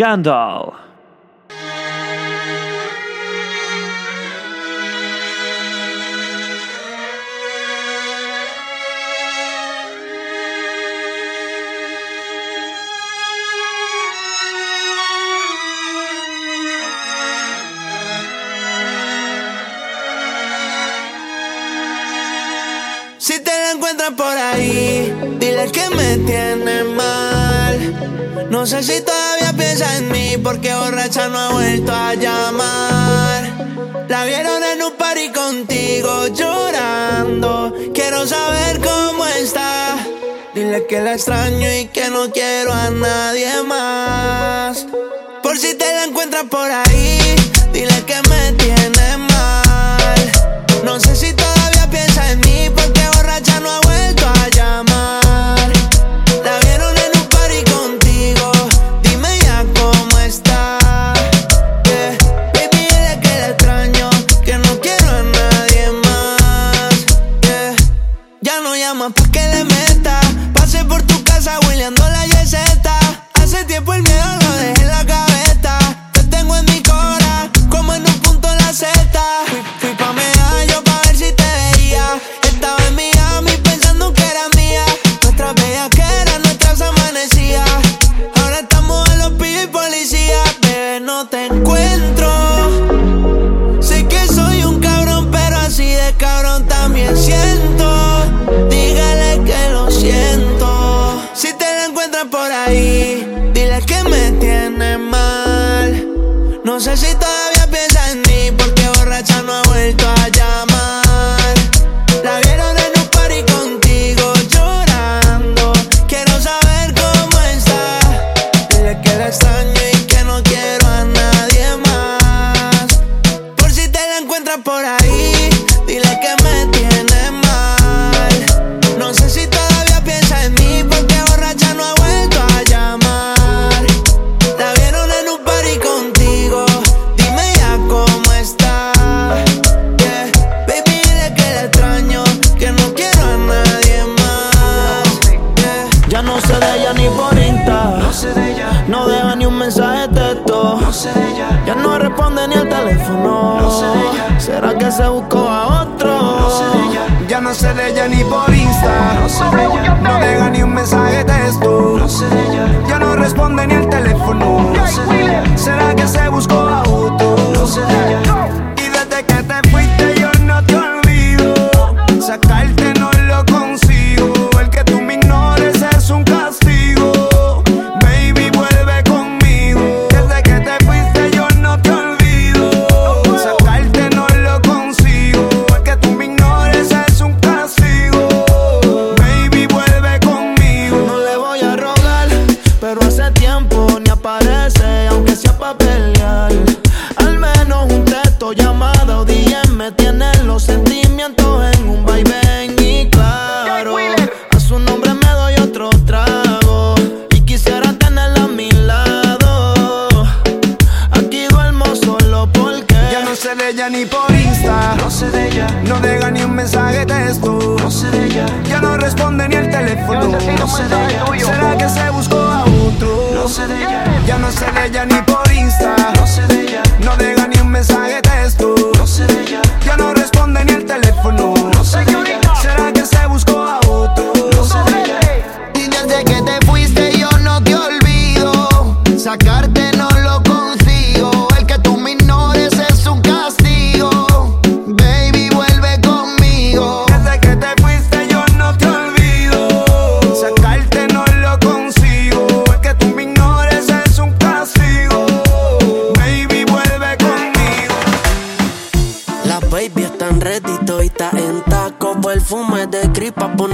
Gandalf. Si te la encuentras por ahí, dile que me tiene mal. No sé si todavía piensa en mí porque borracha no ha vuelto a llamar. La vieron en un party contigo llorando. Quiero saber cómo está. Dile que la extraño y que no quiero a nadie más. Por si te la encuentras por ahí. de ella ni por Insta. No sé de ella. No deja ni un mensaje texto. No sé de ella. Ya no responde ni el teléfono. No sé de ella. ¿Será que se buscó a otro? No sé de ella. Ya no sé de ella ni por Insta. No sé de ella. No deja pa' poner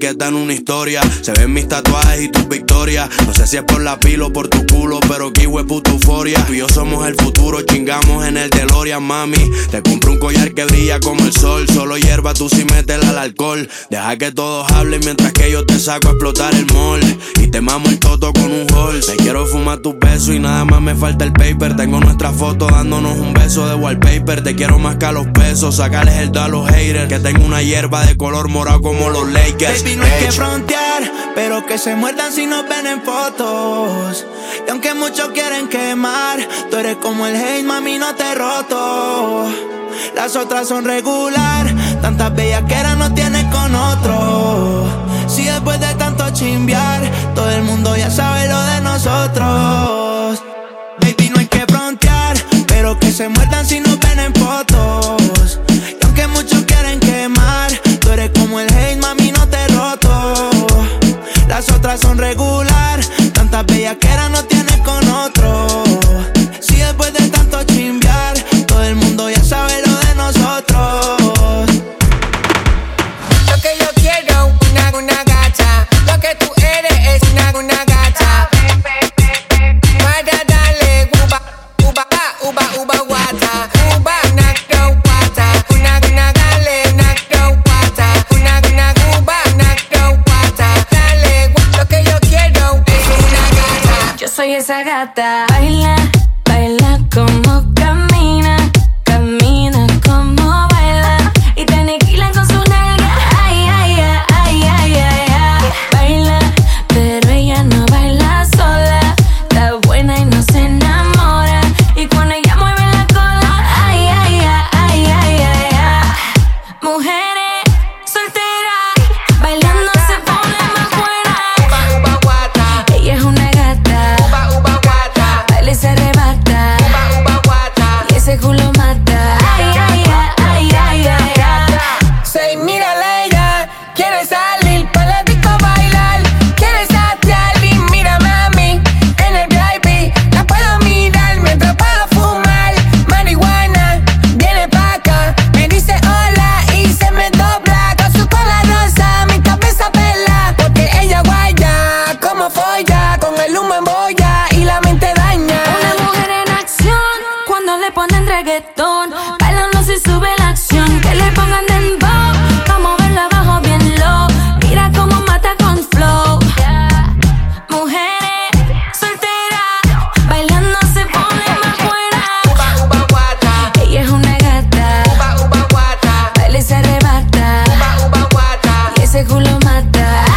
etiquetar en una historia. Se ven mis tatuajes y tus No sé si es por la pila o por tu culo, pero que es puta. Tú y yo somos el futuro, chingamos en el DeLorean, mami. Te compro un collar que brilla como el sol. Solo hierba, tú si metes al alcohol. Deja que todos hablen mientras que yo te saco a explotar el mall. Y te mamo el toto con un hall. Te quiero fumar tus besos y nada más me falta el paper. Tengo nuestra foto dándonos un beso de wallpaper. Te quiero más que a los pesos, sacarles el do a los haters. Que tengo una hierba de color morado como los Lakers. Baby, no hay que frontear, pero que se muerdan si nos ven fotos. Y aunque muchos quieren quemar, tú eres como el hate, mami, no te roto. Las otras son regular, tantas bellas que eran no tienes con otro. Si después de tanto chimbear, todo el mundo ya sabe lo de nosotros. Baby, no hay que frontear, pero que se muerdan si nos ven en fotos. Y aunque muchos quieren quemar, tú eres como el hate, mami, no te roto. Las otras son regular, tantas bellas que no tienes con otro. Esa gata.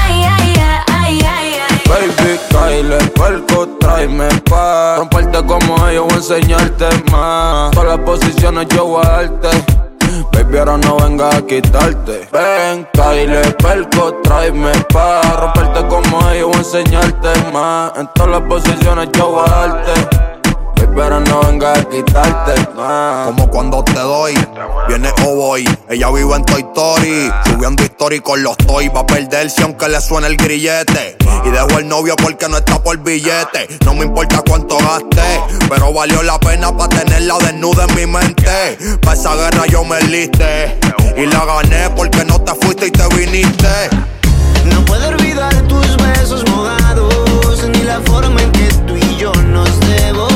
Ay, ay, ay, ay, ay. Baby, Kyle, perco, tráeme pa' Romperte como ellos, voy a enseñarte más. Todas las posiciones yo voy Baby, ahora no venga a quitarte. Ven, Kyle, perco, tráeme pa' Romperte como ellos, voy a enseñarte más. En todas las posiciones yo voy Ahora no venga a quitarte más Como cuando te doy, viene o voy. Ella vive en Toy Story, subiendo story con los toys. Va a perderse aunque le suene el grillete. Y dejo el novio porque no está por billete. No me importa cuánto gaste, pero valió la pena para tenerla desnuda en mi mente. Pa' esa guerra yo me liste. Y la gané porque no te fuiste y te viniste. No puedo olvidar tus besos mojados, ni la forma en que tú y yo nos devoramos.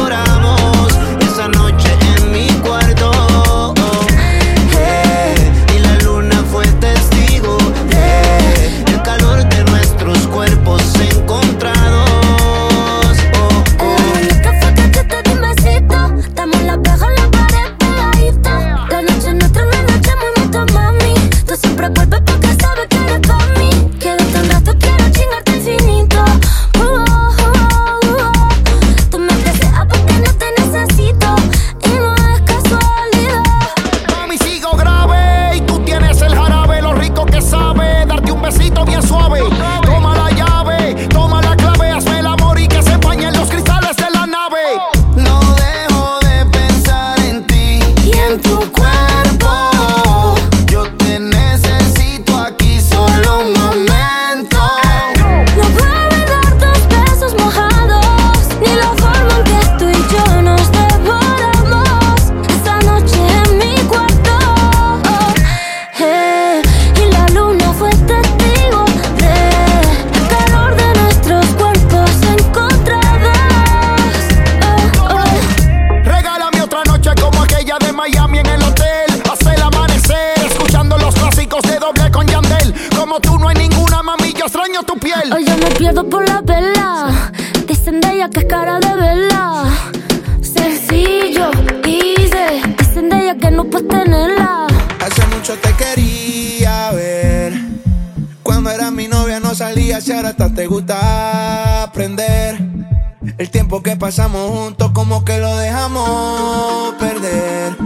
pasamos juntos, como que lo dejamos perder.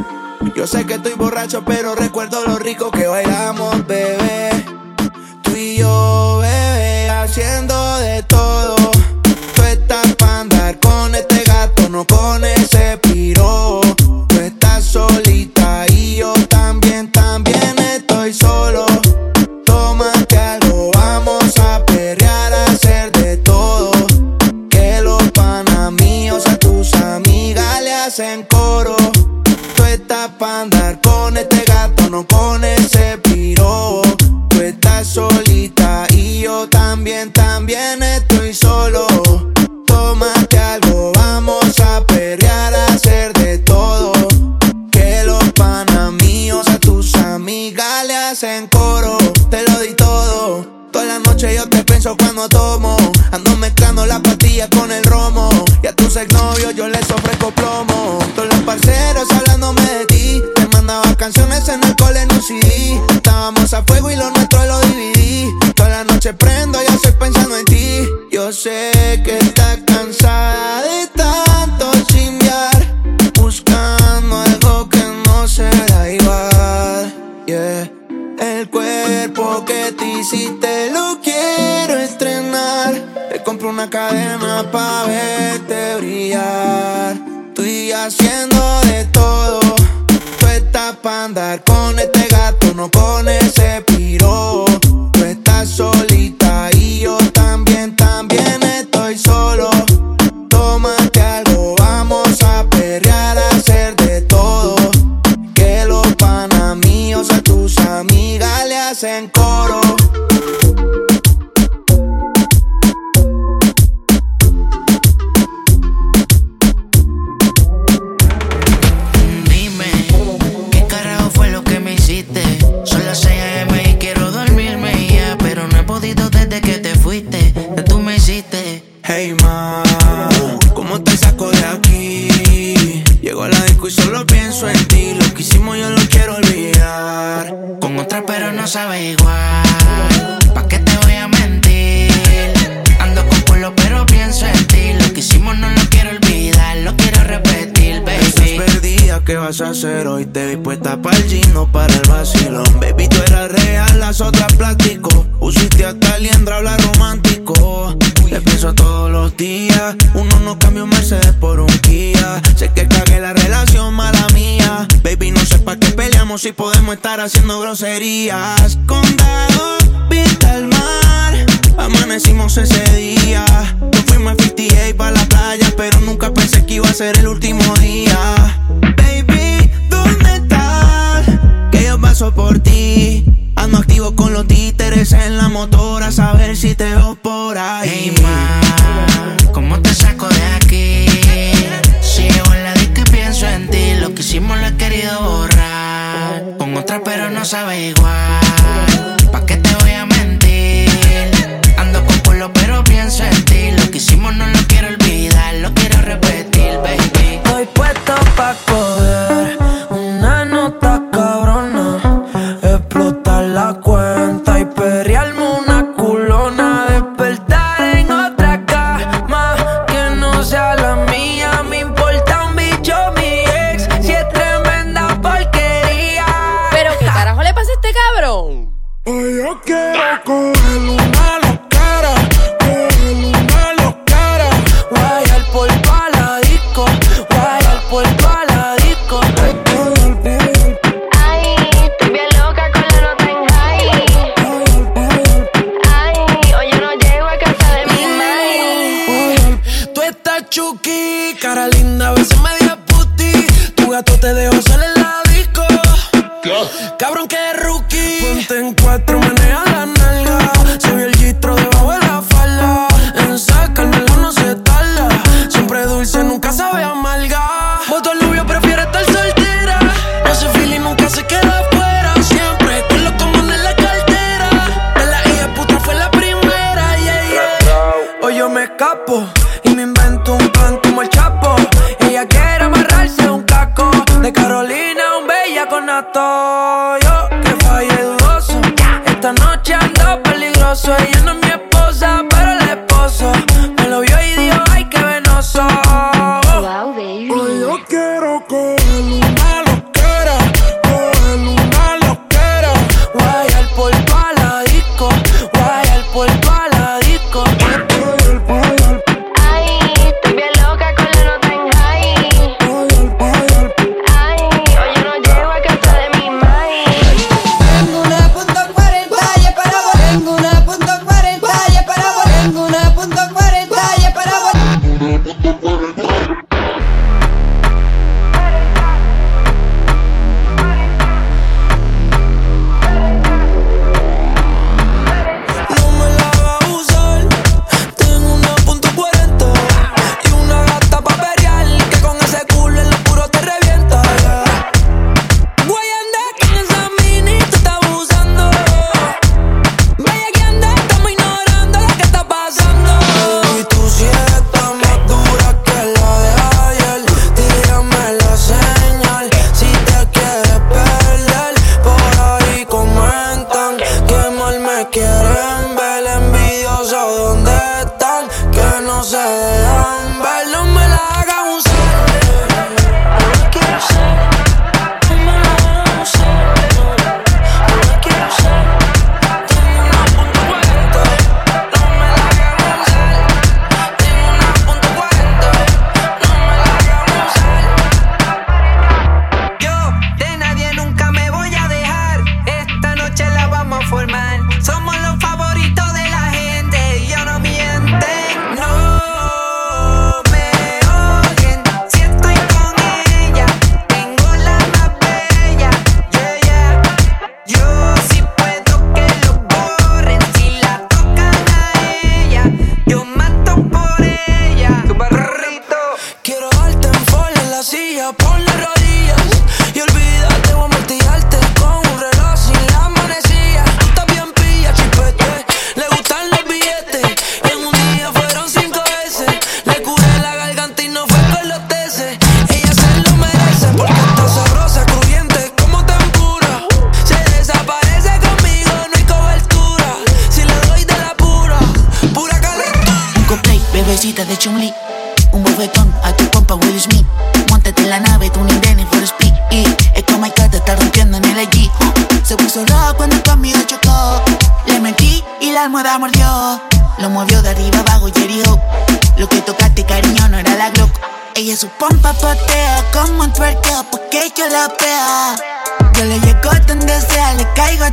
Yo sé que estoy borracho, pero recuerdo lo rico que bailamos, bebé. Si te lo quiero estrenar, te compro una cadena pa' verte brillar. Tú y haciendo si podemos estar haciendo groserías. Condado, vista al mar, amanecimos ese día. Yo fui más 58 para la playa, pero nunca pensé que iba a ser el último día. Baby, ¿dónde estás? Que yo paso por ti. Ando activo con los títeres en la motora, a saber si te veo por ahí. Hey, ma, ¿cómo te saco de aquí? pienso en ti, lo que hicimos lo he querido borrar. Con otra pero no sabe igual. ¿Pa' qué te voy a mentir? Ando con polo pero pienso en ti, lo que hicimos no lo quiero olvidar, lo quiero repetir, baby. Estoy puesto pa' poder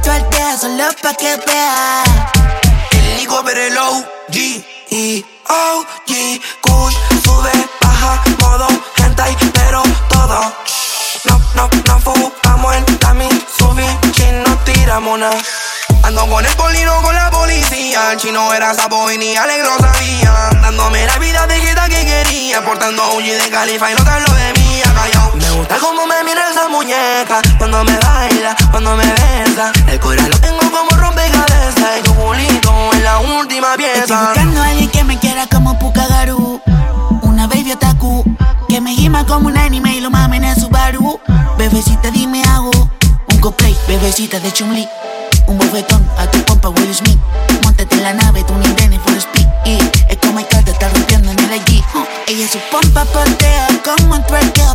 tatuarte solo pa' que veas. El higo pero el OG y e, OG Kush sube, baja, modo hentai, pero todo. No, no, no fumamos el tami, subí, no tiramos nada. Ando con el polino con la policía. El chino era sapo y ni Alex lo sabía. Dándome la vida de que quería. Portando un de califa y no tan lo de mí como me mira esa muñeca Cuando me baila, cuando me besa El corazón lo tengo como rompecabezas Y tu culito es la última pieza Estoy buscando a alguien que me quiera como Pukagaru Una baby otaku Que me gima como un anime y lo mamen en su baru Bebecita dime hago Un cosplay, bebecita de chumli un bofetón a tu pompa Will Smith. Montate en la nave, tú ni Danny for speed. Y es como el te está rompiendo en el allí. Ella es su pompa portea como un tuerteo.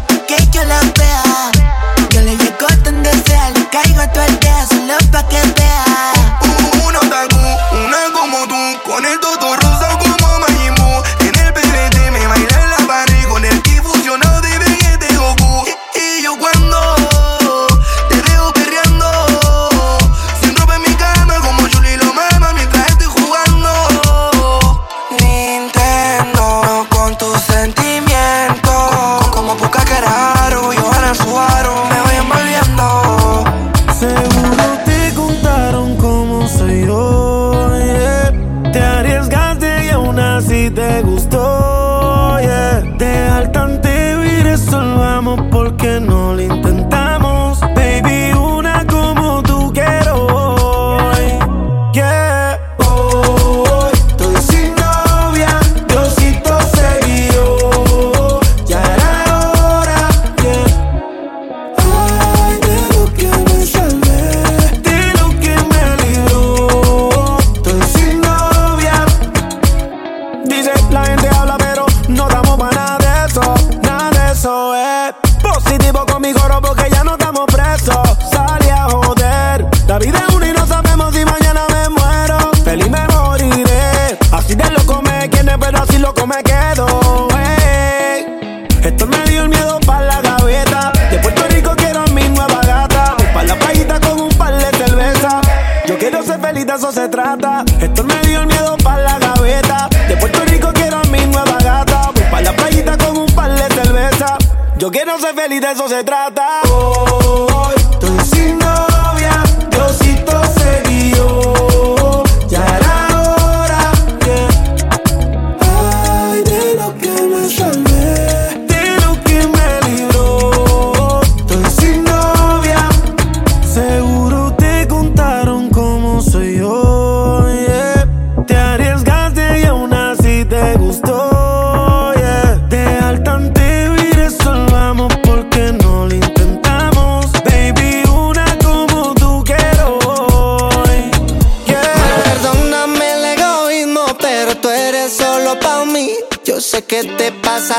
Yo quiero ser feliz, de eso se trata.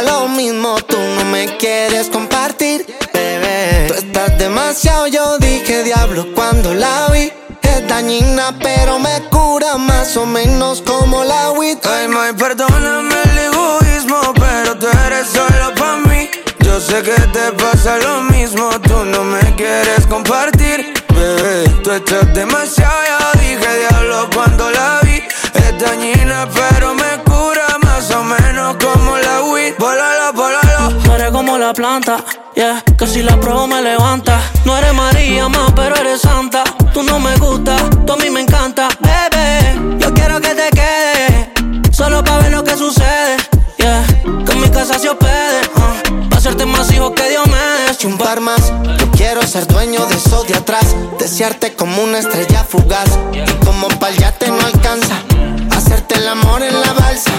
Lo mismo, tú no me quieres compartir, bebé. Tú estás demasiado, yo dije diablo cuando la vi. Es dañina, pero me cura más o menos como la weed. Ay, my, perdóname el egoísmo, pero tú eres solo pa' mí. Yo sé que te pasa lo mismo, tú no me quieres compartir, bebé. Tú estás demasiado, ya dije diablo cuando la vi. Es dañina, pero me como la planta, yeah, que si la pruebo me levanta. No eres María más, pero eres santa. Tú no me gusta, tú a mí me encanta, bebé. Yo quiero que te quedes, solo para ver lo que sucede, yeah. Que en mi casa se hospede, uh, pa' hacerte más hijos que Dios me dé. un par más. Yo quiero ser dueño de eso de atrás. Desearte como una estrella fugaz. Y como pa'l yate no alcanza. Hacerte el amor en la balsa.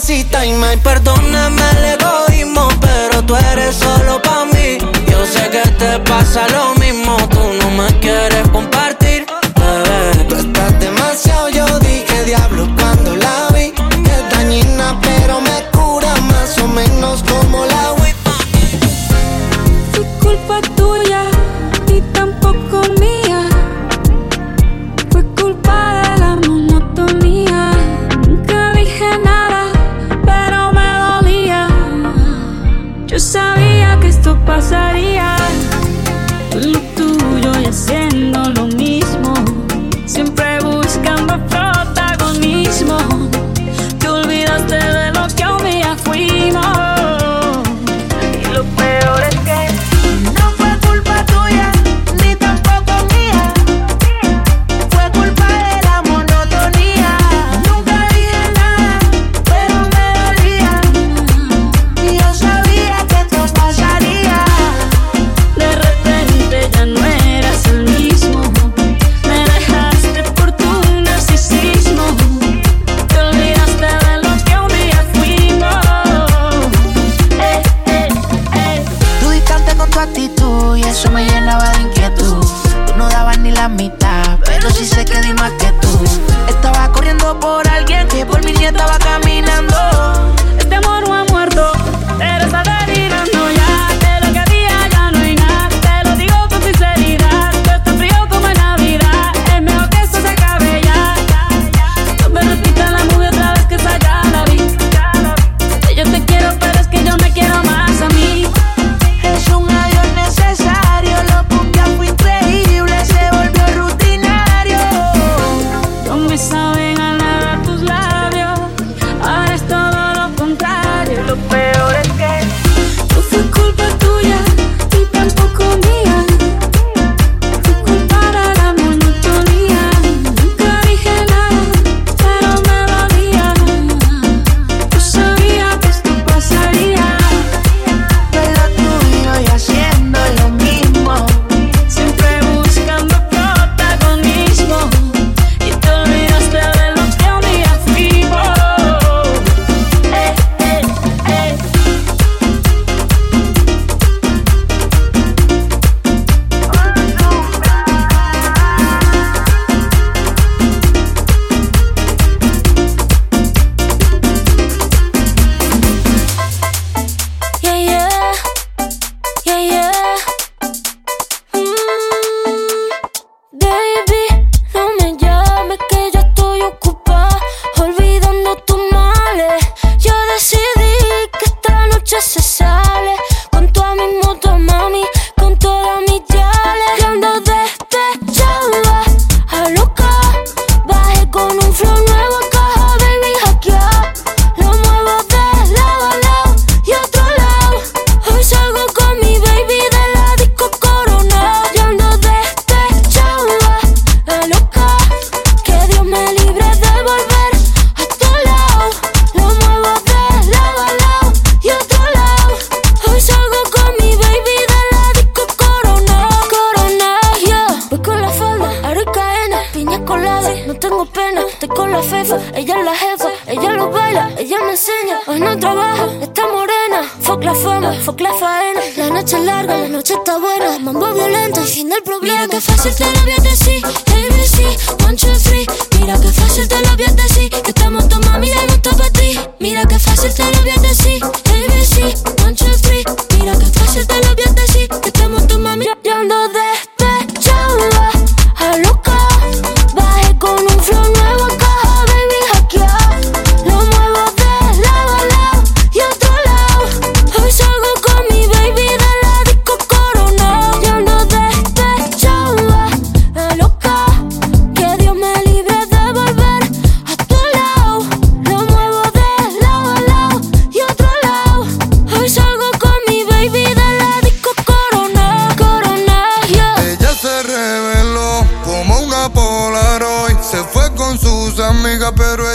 Cita. Y me Perdóname el egoísmo, pero tú eres solo pa' mí. Yo sé que te pasa lo mismo,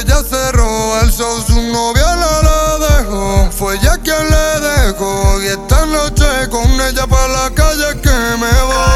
ella cerró el show, su novia la, la dejó. Fue ella quien le dejó. Y esta noche con ella para la calle que me voy.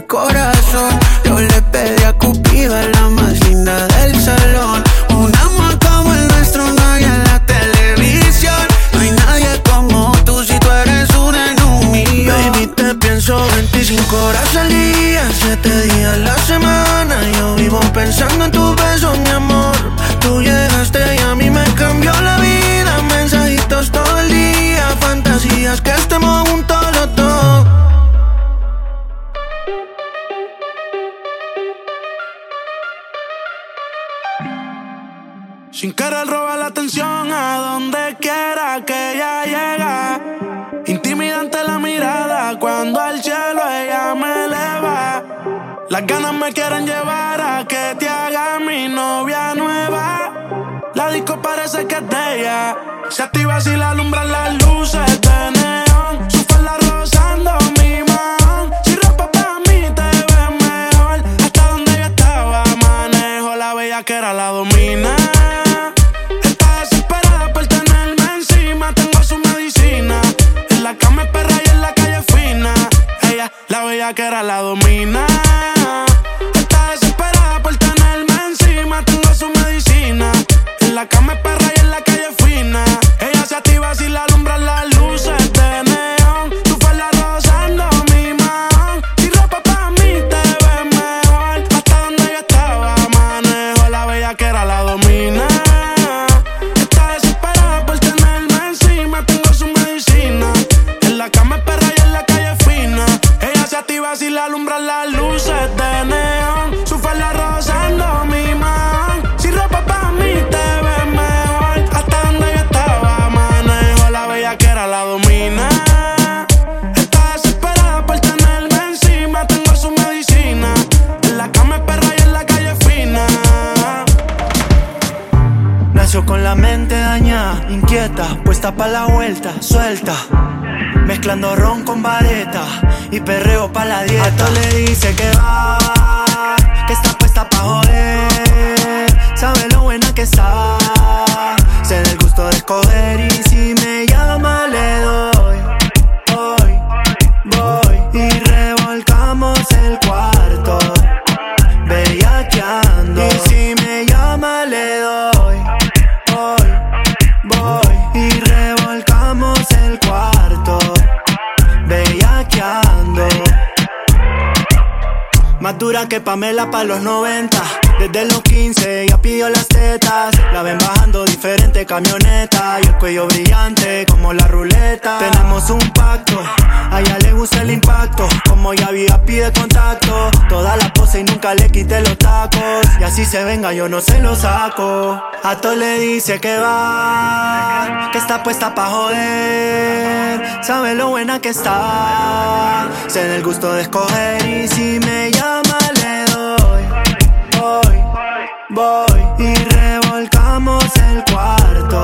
el corazón. alumbran las luces de neón. Su falda rozando mi man. Si ropa para mí te ves mejor. Hasta donde yo estaba manejo. La bella que era la domina. Está desesperada por tenerme encima. Tengo su medicina. En la cama es perra y en la calle fina. Ella, la bella que era la domina. Y perreo pa' la dieta. A le dice que va, Pamela pa' los 90. Desde los 15 ya pidió las tetas. La ven bajando diferente camioneta. Y el cuello brillante como la ruleta. Tenemos un pacto. A ella le gusta el impacto. Como ya había pide contacto. Toda la pose y nunca le quité los tacos. Y así se venga, yo no se lo saco. A todo le dice que va. Que está puesta pa' joder. Sabe lo buena que está. Se da el gusto de escoger. Y si me llama, le voy. Y revolcamos el cuarto.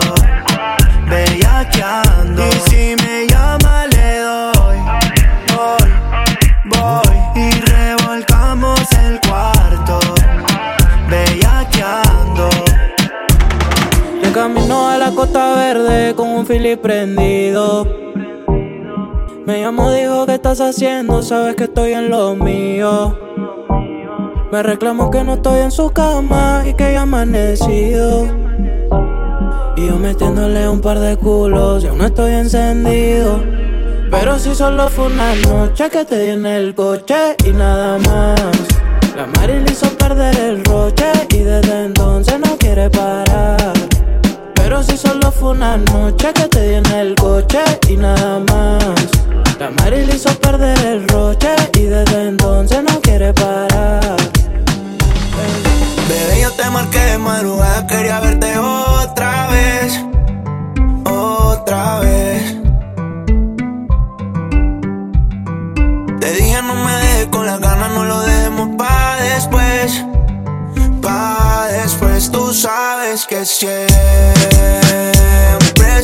Bellaqueando. Y si me llama, le doy. Voy, voy. Y revolcamos el cuarto. Bellaqueando. Yo camino a la Costa Verde con un fili prendido. Me llamó, dijo, ¿qué estás haciendo? Sabes que estoy en lo mío. Me reclamo que no estoy en su cama y que ya amanecido. Y yo metiéndole un par de culos, y aún no estoy encendido. Pero si solo fue una noche que te di en el coche y nada más. La Mari le hizo perder el roche y desde entonces no quiere parar. Pero si solo fue una noche que te di en el coche y nada más. La Mari le hizo perder el roche y desde entonces no quiere parar. Yo te marqué de madrugada, quería verte otra vez, otra vez. Te dije no me dejes con las ganas, no lo dejemos pa' después, pa' después. Tú sabes que siempre he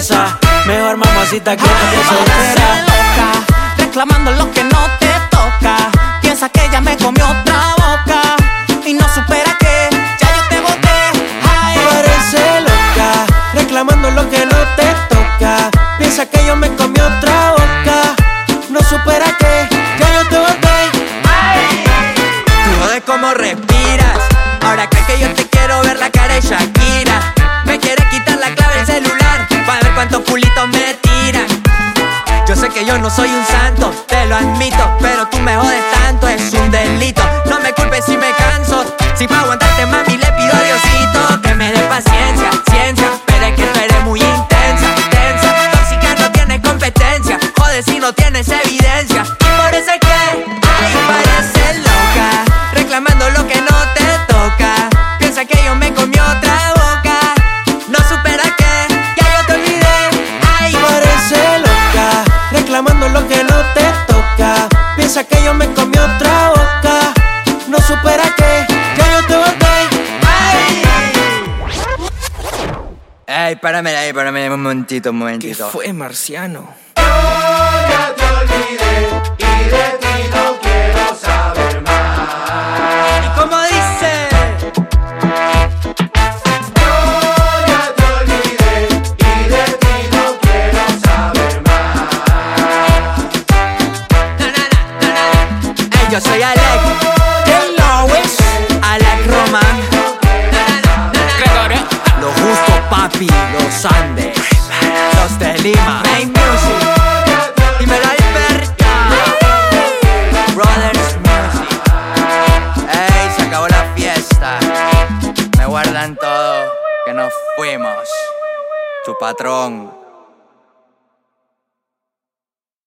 Mejor mamacita que no te soltera. loca, reclamando lo que no te toca. Piensa que ella me comió yo no soy un santo, te lo admito, pero tú me jodes tanto, es un delito. No me culpes si me canso, si pago momentito, fue, marciano?